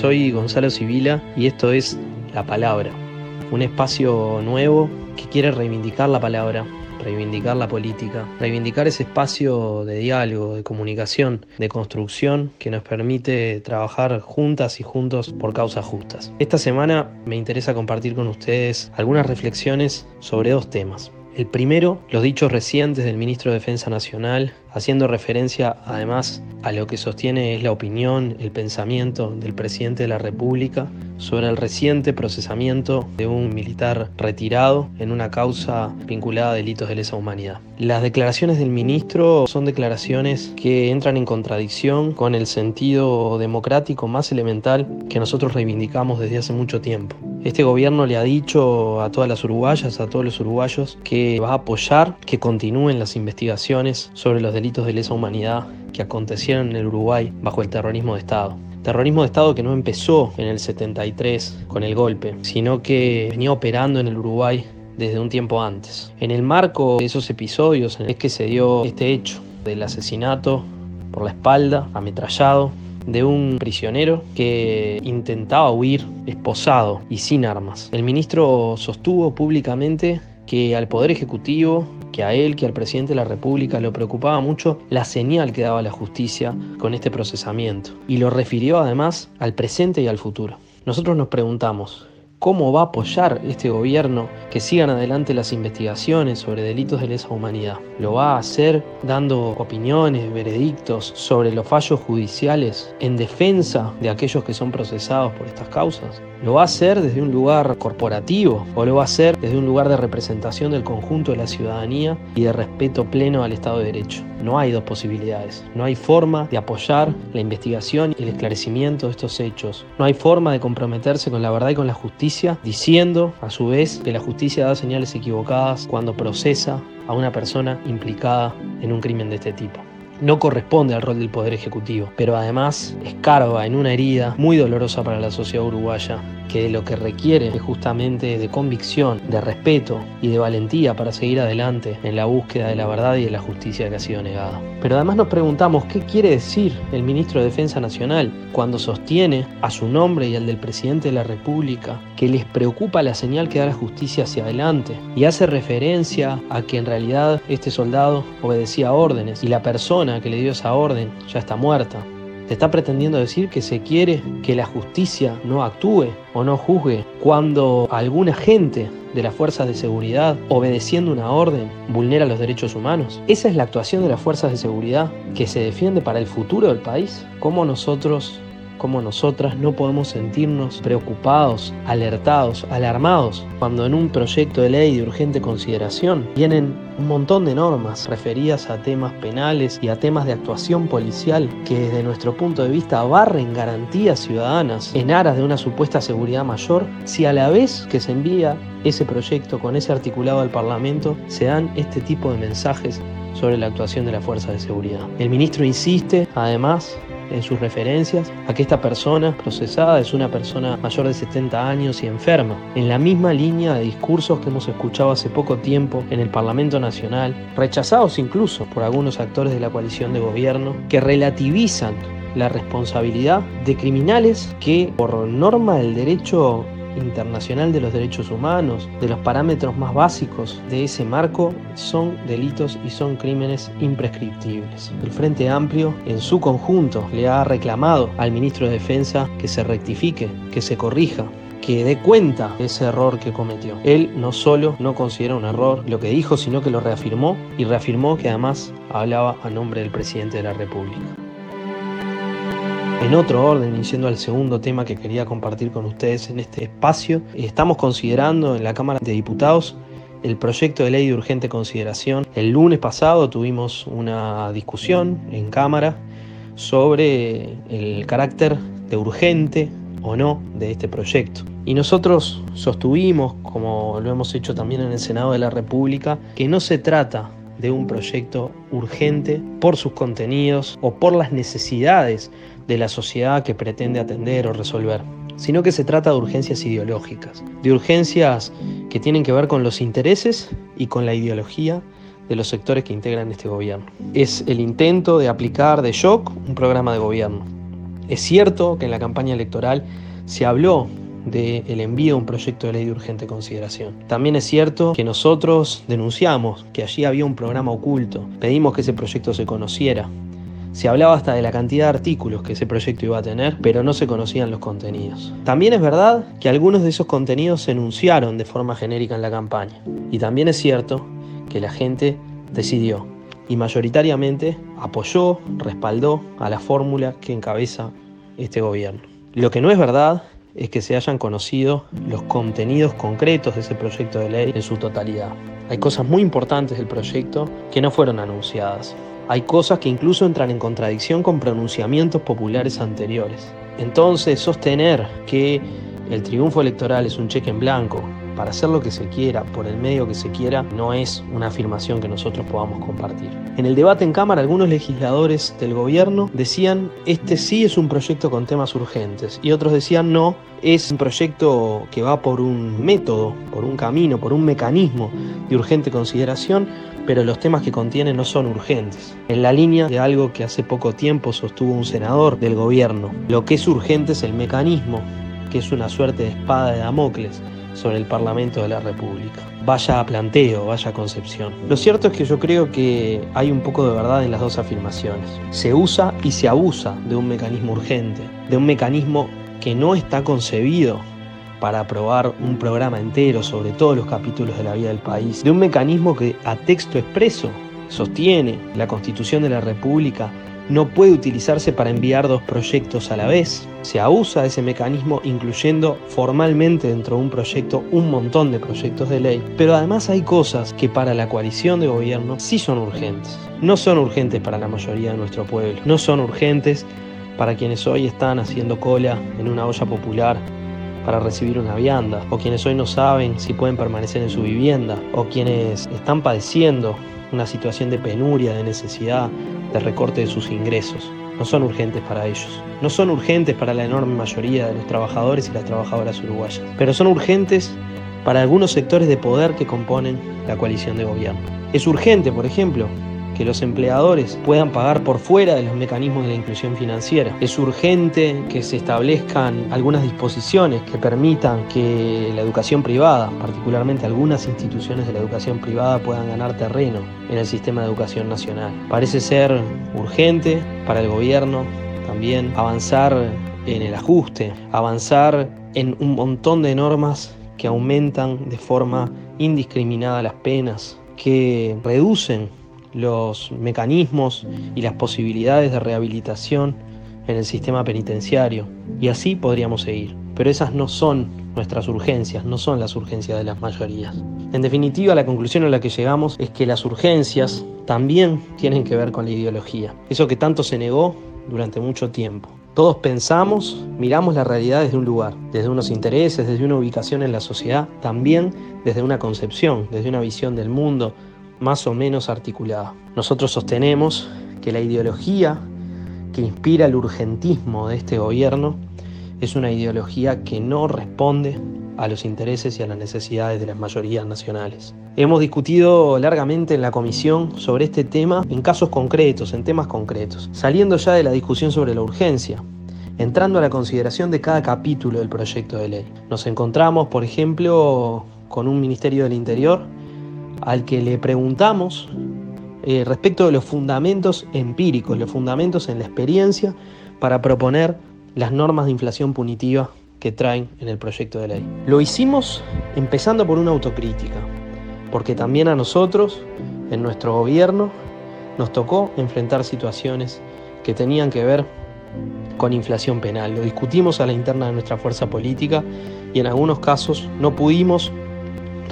soy Gonzalo Sibila y esto es La Palabra, un espacio nuevo que quiere reivindicar la palabra, reivindicar la política, reivindicar ese espacio de diálogo, de comunicación, de construcción que nos permite trabajar juntas y juntos por causas justas. Esta semana me interesa compartir con ustedes algunas reflexiones sobre dos temas. El primero, los dichos recientes del ministro de Defensa Nacional, haciendo referencia además a lo que sostiene es la opinión, el pensamiento del presidente de la República sobre el reciente procesamiento de un militar retirado en una causa vinculada a delitos de lesa humanidad. Las declaraciones del ministro son declaraciones que entran en contradicción con el sentido democrático más elemental que nosotros reivindicamos desde hace mucho tiempo. Este gobierno le ha dicho a todas las uruguayas, a todos los uruguayos, que va a apoyar que continúen las investigaciones sobre los delitos de lesa humanidad que acontecieron en el Uruguay bajo el terrorismo de Estado. Terrorismo de Estado que no empezó en el 73 con el golpe, sino que venía operando en el Uruguay desde un tiempo antes. En el marco de esos episodios es que se dio este hecho del asesinato por la espalda, ametrallado, de un prisionero que intentaba huir esposado y sin armas. El ministro sostuvo públicamente que al Poder Ejecutivo, que a él, que al presidente de la República le preocupaba mucho la señal que daba la justicia con este procesamiento. Y lo refirió además al presente y al futuro. Nosotros nos preguntamos, cómo va a apoyar este gobierno que sigan adelante las investigaciones sobre delitos de lesa humanidad. Lo va a hacer dando opiniones, veredictos sobre los fallos judiciales en defensa de aquellos que son procesados por estas causas. ¿Lo va a hacer desde un lugar corporativo o lo va a hacer desde un lugar de representación del conjunto de la ciudadanía y de respeto pleno al Estado de Derecho? No hay dos posibilidades. No hay forma de apoyar la investigación y el esclarecimiento de estos hechos. No hay forma de comprometerse con la verdad y con la justicia diciendo a su vez que la justicia da señales equivocadas cuando procesa a una persona implicada en un crimen de este tipo no corresponde al rol del Poder Ejecutivo, pero además escarba en una herida muy dolorosa para la sociedad uruguaya que lo que requiere es justamente de convicción, de respeto y de valentía para seguir adelante en la búsqueda de la verdad y de la justicia que ha sido negada. Pero además nos preguntamos qué quiere decir el ministro de Defensa Nacional cuando sostiene a su nombre y al del presidente de la República que les preocupa la señal que da la justicia hacia adelante y hace referencia a que en realidad este soldado obedecía órdenes y la persona que le dio esa orden ya está muerta ¿Se está pretendiendo decir que se quiere que la justicia no actúe o no juzgue cuando alguna gente de las fuerzas de seguridad, obedeciendo una orden, vulnera los derechos humanos? ¿Esa es la actuación de las fuerzas de seguridad que se defiende para el futuro del país? ¿Cómo nosotros como nosotras no podemos sentirnos preocupados, alertados, alarmados cuando en un proyecto de ley de urgente consideración vienen un montón de normas referidas a temas penales y a temas de actuación policial que desde nuestro punto de vista barren garantías ciudadanas en aras de una supuesta seguridad mayor, si a la vez que se envía ese proyecto con ese articulado al Parlamento se dan este tipo de mensajes sobre la actuación de la fuerza de seguridad. El ministro insiste, además, en sus referencias a que esta persona procesada es una persona mayor de 70 años y enferma, en la misma línea de discursos que hemos escuchado hace poco tiempo en el Parlamento Nacional, rechazados incluso por algunos actores de la coalición de gobierno, que relativizan la responsabilidad de criminales que por norma del derecho internacional de los derechos humanos, de los parámetros más básicos de ese marco, son delitos y son crímenes imprescriptibles. El Frente Amplio, en su conjunto, le ha reclamado al ministro de Defensa que se rectifique, que se corrija, que dé cuenta de ese error que cometió. Él no solo no considera un error lo que dijo, sino que lo reafirmó y reafirmó que además hablaba a nombre del presidente de la República. En otro orden, iniciando al segundo tema que quería compartir con ustedes en este espacio, estamos considerando en la Cámara de Diputados el proyecto de ley de urgente consideración. El lunes pasado tuvimos una discusión en Cámara sobre el carácter de urgente o no de este proyecto. Y nosotros sostuvimos, como lo hemos hecho también en el Senado de la República, que no se trata de un proyecto urgente por sus contenidos o por las necesidades de la sociedad que pretende atender o resolver, sino que se trata de urgencias ideológicas, de urgencias que tienen que ver con los intereses y con la ideología de los sectores que integran este gobierno. Es el intento de aplicar de shock un programa de gobierno. Es cierto que en la campaña electoral se habló del envío de un proyecto de ley de urgente consideración. También es cierto que nosotros denunciamos que allí había un programa oculto, pedimos que ese proyecto se conociera. Se hablaba hasta de la cantidad de artículos que ese proyecto iba a tener, pero no se conocían los contenidos. También es verdad que algunos de esos contenidos se enunciaron de forma genérica en la campaña. Y también es cierto que la gente decidió y mayoritariamente apoyó, respaldó a la fórmula que encabeza este gobierno. Lo que no es verdad es que se hayan conocido los contenidos concretos de ese proyecto de ley en su totalidad. Hay cosas muy importantes del proyecto que no fueron anunciadas. Hay cosas que incluso entran en contradicción con pronunciamientos populares anteriores. Entonces, sostener que el triunfo electoral es un cheque en blanco para hacer lo que se quiera, por el medio que se quiera, no es una afirmación que nosotros podamos compartir. En el debate en Cámara, algunos legisladores del gobierno decían, este sí es un proyecto con temas urgentes, y otros decían, no, es un proyecto que va por un método, por un camino, por un mecanismo de urgente consideración, pero los temas que contiene no son urgentes. En la línea de algo que hace poco tiempo sostuvo un senador del gobierno, lo que es urgente es el mecanismo, que es una suerte de espada de Damocles sobre el Parlamento de la República. Vaya planteo, vaya concepción. Lo cierto es que yo creo que hay un poco de verdad en las dos afirmaciones. Se usa y se abusa de un mecanismo urgente, de un mecanismo que no está concebido para aprobar un programa entero sobre todos los capítulos de la vida del país, de un mecanismo que a texto expreso sostiene la Constitución de la República no puede utilizarse para enviar dos proyectos a la vez. Se abusa de ese mecanismo incluyendo formalmente dentro de un proyecto un montón de proyectos de ley, pero además hay cosas que para la coalición de gobierno sí son urgentes. No son urgentes para la mayoría de nuestro pueblo, no son urgentes para quienes hoy están haciendo cola en una olla popular para recibir una vianda, o quienes hoy no saben si pueden permanecer en su vivienda, o quienes están padeciendo una situación de penuria, de necesidad, de recorte de sus ingresos. No son urgentes para ellos. No son urgentes para la enorme mayoría de los trabajadores y las trabajadoras uruguayas. Pero son urgentes para algunos sectores de poder que componen la coalición de gobierno. Es urgente, por ejemplo, que los empleadores puedan pagar por fuera de los mecanismos de la inclusión financiera. Es urgente que se establezcan algunas disposiciones que permitan que la educación privada, particularmente algunas instituciones de la educación privada, puedan ganar terreno en el sistema de educación nacional. Parece ser urgente para el gobierno también avanzar en el ajuste, avanzar en un montón de normas que aumentan de forma indiscriminada las penas, que reducen los mecanismos y las posibilidades de rehabilitación en el sistema penitenciario. Y así podríamos seguir. Pero esas no son nuestras urgencias, no son las urgencias de las mayorías. En definitiva, la conclusión a la que llegamos es que las urgencias también tienen que ver con la ideología. Eso que tanto se negó durante mucho tiempo. Todos pensamos, miramos la realidad desde un lugar, desde unos intereses, desde una ubicación en la sociedad, también desde una concepción, desde una visión del mundo, más o menos articulada. Nosotros sostenemos que la ideología que inspira el urgentismo de este gobierno es una ideología que no responde a los intereses y a las necesidades de las mayorías nacionales. Hemos discutido largamente en la comisión sobre este tema en casos concretos, en temas concretos, saliendo ya de la discusión sobre la urgencia, entrando a la consideración de cada capítulo del proyecto de ley. Nos encontramos, por ejemplo, con un Ministerio del Interior al que le preguntamos eh, respecto de los fundamentos empíricos, los fundamentos en la experiencia para proponer las normas de inflación punitiva que traen en el proyecto de ley. Lo hicimos empezando por una autocrítica, porque también a nosotros, en nuestro gobierno, nos tocó enfrentar situaciones que tenían que ver con inflación penal. Lo discutimos a la interna de nuestra fuerza política y en algunos casos no pudimos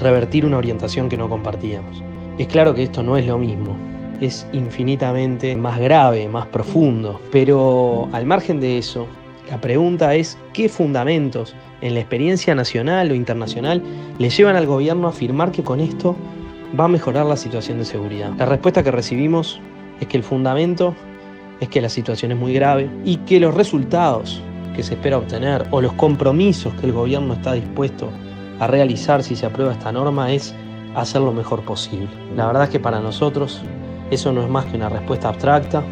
revertir una orientación que no compartíamos. Es claro que esto no es lo mismo, es infinitamente más grave, más profundo, pero al margen de eso, la pregunta es qué fundamentos en la experiencia nacional o internacional le llevan al gobierno a afirmar que con esto va a mejorar la situación de seguridad. La respuesta que recibimos es que el fundamento es que la situación es muy grave y que los resultados que se espera obtener o los compromisos que el gobierno está dispuesto a realizar si se aprueba esta norma es hacer lo mejor posible. La verdad es que para nosotros eso no es más que una respuesta abstracta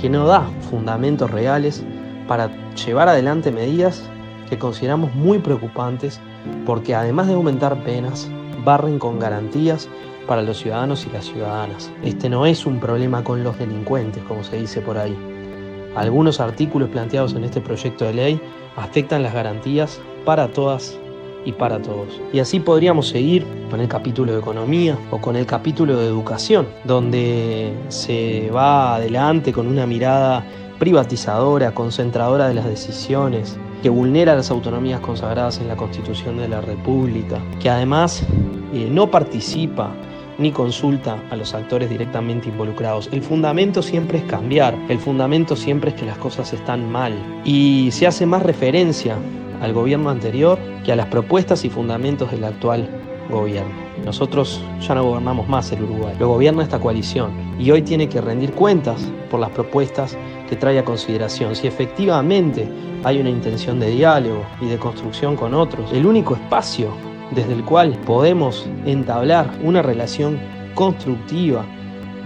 que no da fundamentos reales para llevar adelante medidas que consideramos muy preocupantes porque además de aumentar penas, barren con garantías para los ciudadanos y las ciudadanas. Este no es un problema con los delincuentes, como se dice por ahí. Algunos artículos planteados en este proyecto de ley afectan las garantías para todas y para todos. Y así podríamos seguir con el capítulo de economía o con el capítulo de educación, donde se va adelante con una mirada privatizadora, concentradora de las decisiones, que vulnera las autonomías consagradas en la Constitución de la República, que además eh, no participa ni consulta a los actores directamente involucrados. El fundamento siempre es cambiar, el fundamento siempre es que las cosas están mal y se hace más referencia al gobierno anterior que a las propuestas y fundamentos del actual gobierno. Nosotros ya no gobernamos más el Uruguay, lo gobierna esta coalición y hoy tiene que rendir cuentas por las propuestas que trae a consideración. Si efectivamente hay una intención de diálogo y de construcción con otros, el único espacio desde el cual podemos entablar una relación constructiva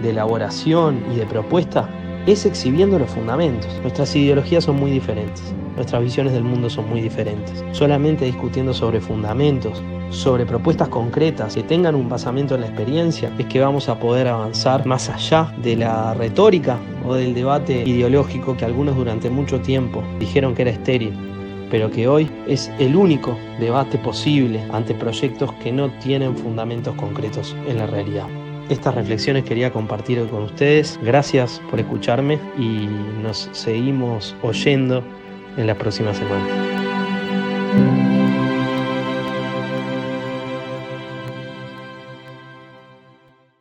de elaboración y de propuesta es exhibiendo los fundamentos. Nuestras ideologías son muy diferentes, nuestras visiones del mundo son muy diferentes. Solamente discutiendo sobre fundamentos, sobre propuestas concretas que tengan un basamento en la experiencia, es que vamos a poder avanzar más allá de la retórica o del debate ideológico que algunos durante mucho tiempo dijeron que era estéril pero que hoy es el único debate posible ante proyectos que no tienen fundamentos concretos en la realidad. Estas reflexiones quería compartir con ustedes. Gracias por escucharme y nos seguimos oyendo en la próxima semana.